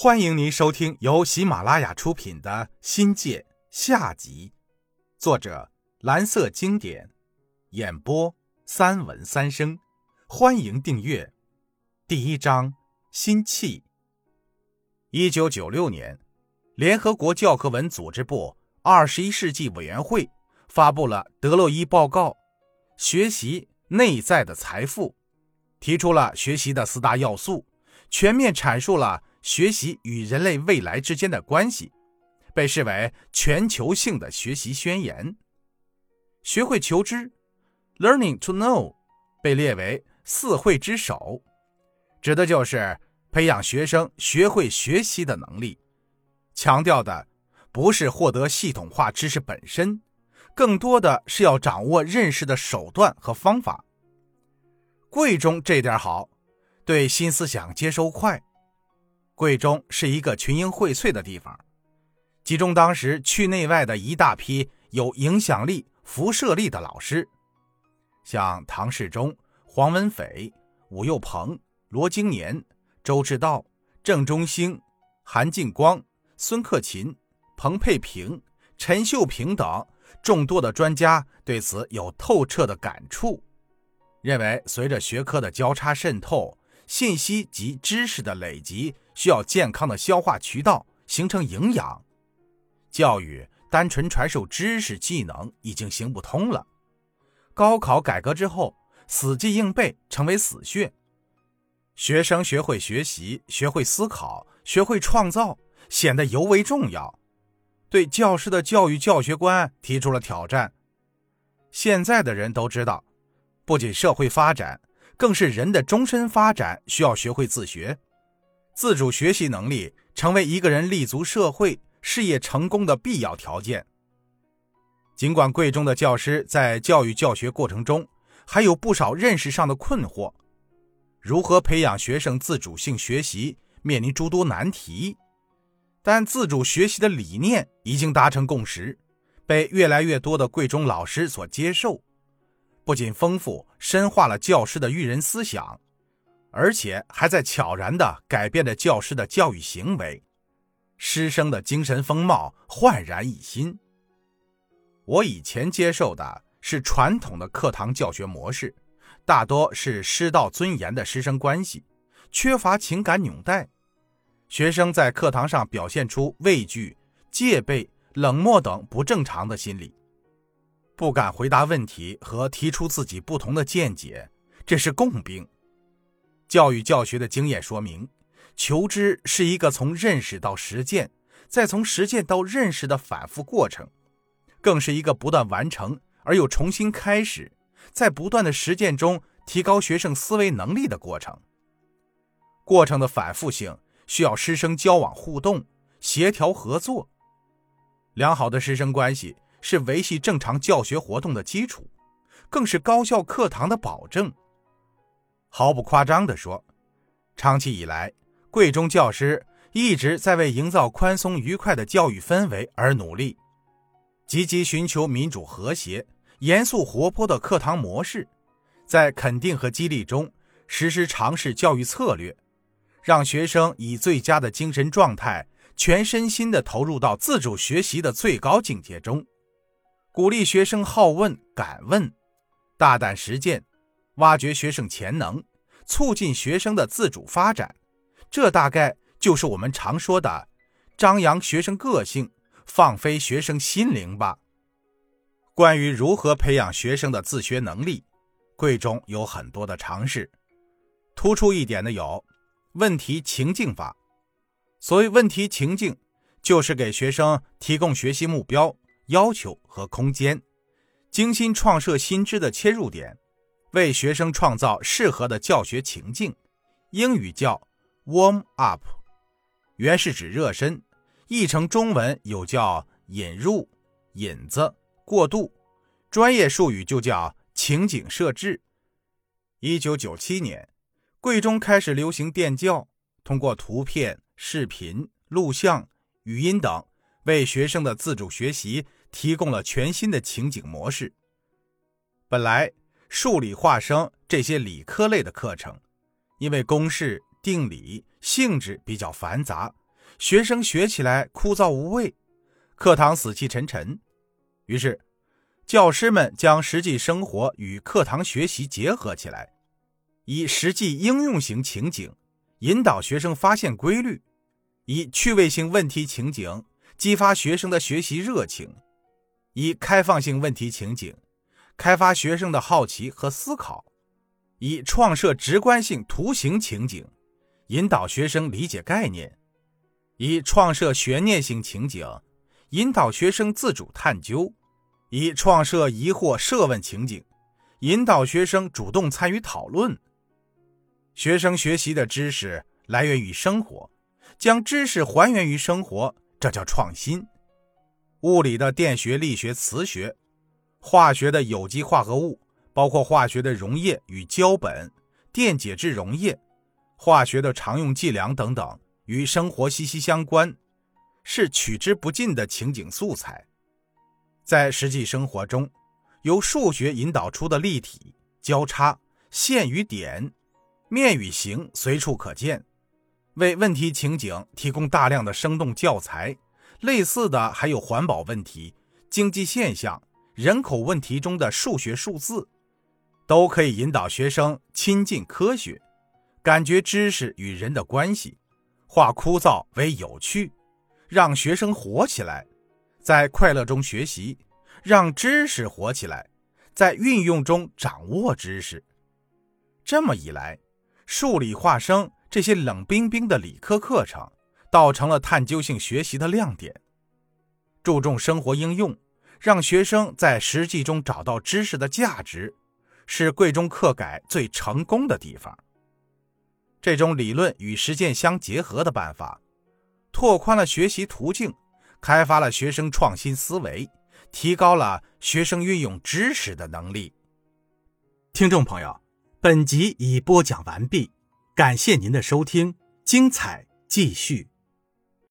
欢迎您收听由喜马拉雅出品的《新界》下集，作者蓝色经典，演播三文三生。欢迎订阅。第一章：心气。一九九六年，联合国教科文组织部二十一世纪委员会发布了德洛伊报告，学习内在的财富，提出了学习的四大要素，全面阐述了。学习与人类未来之间的关系，被视为全球性的学习宣言。学会求知 （Learning to Know） 被列为四会之首，指的就是培养学生学会学习的能力。强调的不是获得系统化知识本身，更多的是要掌握认识的手段和方法。贵中这点好，对新思想接收快。贵中是一个群英荟萃的地方，集中当时区内外的一大批有影响力、辐射力的老师，像唐世忠、黄文斐、武又鹏、罗经年、周志道、郑中兴、韩进光、孙克勤、彭佩平、陈秀平等众多的专家对此有透彻的感触，认为随着学科的交叉渗透。信息及知识的累积需要健康的消化渠道，形成营养。教育单纯传授知识技能已经行不通了。高考改革之后，死记硬背成为死穴。学生学会学习、学会思考、学会创造，显得尤为重要，对教师的教育教学观提出了挑战。现在的人都知道，不仅社会发展。更是人的终身发展需要学会自学，自主学习能力成为一个人立足社会、事业成功的必要条件。尽管贵中的教师在教育教学过程中还有不少认识上的困惑，如何培养学生自主性学习面临诸多难题，但自主学习的理念已经达成共识，被越来越多的贵中老师所接受。不仅丰富深化了教师的育人思想，而且还在悄然地改变着教师的教育行为，师生的精神风貌焕然一新。我以前接受的是传统的课堂教学模式，大多是师道尊严的师生关系，缺乏情感纽带，学生在课堂上表现出畏惧、戒备、冷漠等不正常的心理。不敢回答问题和提出自己不同的见解，这是共病。教育教学的经验说明，求知是一个从认识到实践，再从实践到认识的反复过程，更是一个不断完成而又重新开始，在不断的实践中提高学生思维能力的过程。过程的反复性需要师生交往互动、协调合作，良好的师生关系。是维系正常教学活动的基础，更是高效课堂的保证。毫不夸张地说，长期以来，贵中教师一直在为营造宽松愉快的教育氛围而努力，积极寻求民主和谐、严肃活泼的课堂模式，在肯定和激励中实施尝试教育策略，让学生以最佳的精神状态，全身心地投入到自主学习的最高境界中。鼓励学生好问敢问，大胆实践，挖掘学生潜能，促进学生的自主发展。这大概就是我们常说的“张扬学生个性，放飞学生心灵”吧。关于如何培养学生的自学能力，贵中有很多的尝试。突出一点的有问题情境法。所谓问题情境，就是给学生提供学习目标。要求和空间，精心创设新知的切入点，为学生创造适合的教学情境。英语叫 warm up，原是指热身，译成中文有叫引入、引子、过渡，专业术语就叫情景设置。一九九七年，贵中开始流行电教，通过图片、视频、录像、语音等，为学生的自主学习。提供了全新的情景模式。本来数理化生这些理科类的课程，因为公式、定理性质比较繁杂，学生学起来枯燥无味，课堂死气沉沉。于是，教师们将实际生活与课堂学习结合起来，以实际应用型情景引导学生发现规律，以趣味性问题情景激发学生的学习热情，以开放性问题情景开发学生的好奇和思考，以创设直观性图形情景引导学生理解概念，以创设悬念性情景引导学生自主探究。以创设疑惑设问情景，引导学生主动参与讨论。学生学习的知识来源于生活，将知识还原于生活，这叫创新。物理的电学、力学、磁学，化学的有机化合物，包括化学的溶液与胶本、电解质溶液，化学的常用计量等等，与生活息息相关，是取之不尽的情景素材。在实际生活中，由数学引导出的立体交叉线与点、面与形随处可见，为问题情景提供大量的生动教材。类似的还有环保问题、经济现象、人口问题中的数学数字，都可以引导学生亲近科学，感觉知识与人的关系，化枯燥为有趣，让学生活起来。在快乐中学习，让知识活起来；在运用中掌握知识。这么一来，数理化生这些冷冰冰的理科课程，倒成了探究性学习的亮点。注重生活应用，让学生在实际中找到知识的价值，是贵中课改最成功的地方。这种理论与实践相结合的办法，拓宽了学习途径。开发了学生创新思维，提高了学生运用知识的能力。听众朋友，本集已播讲完毕，感谢您的收听，精彩继续。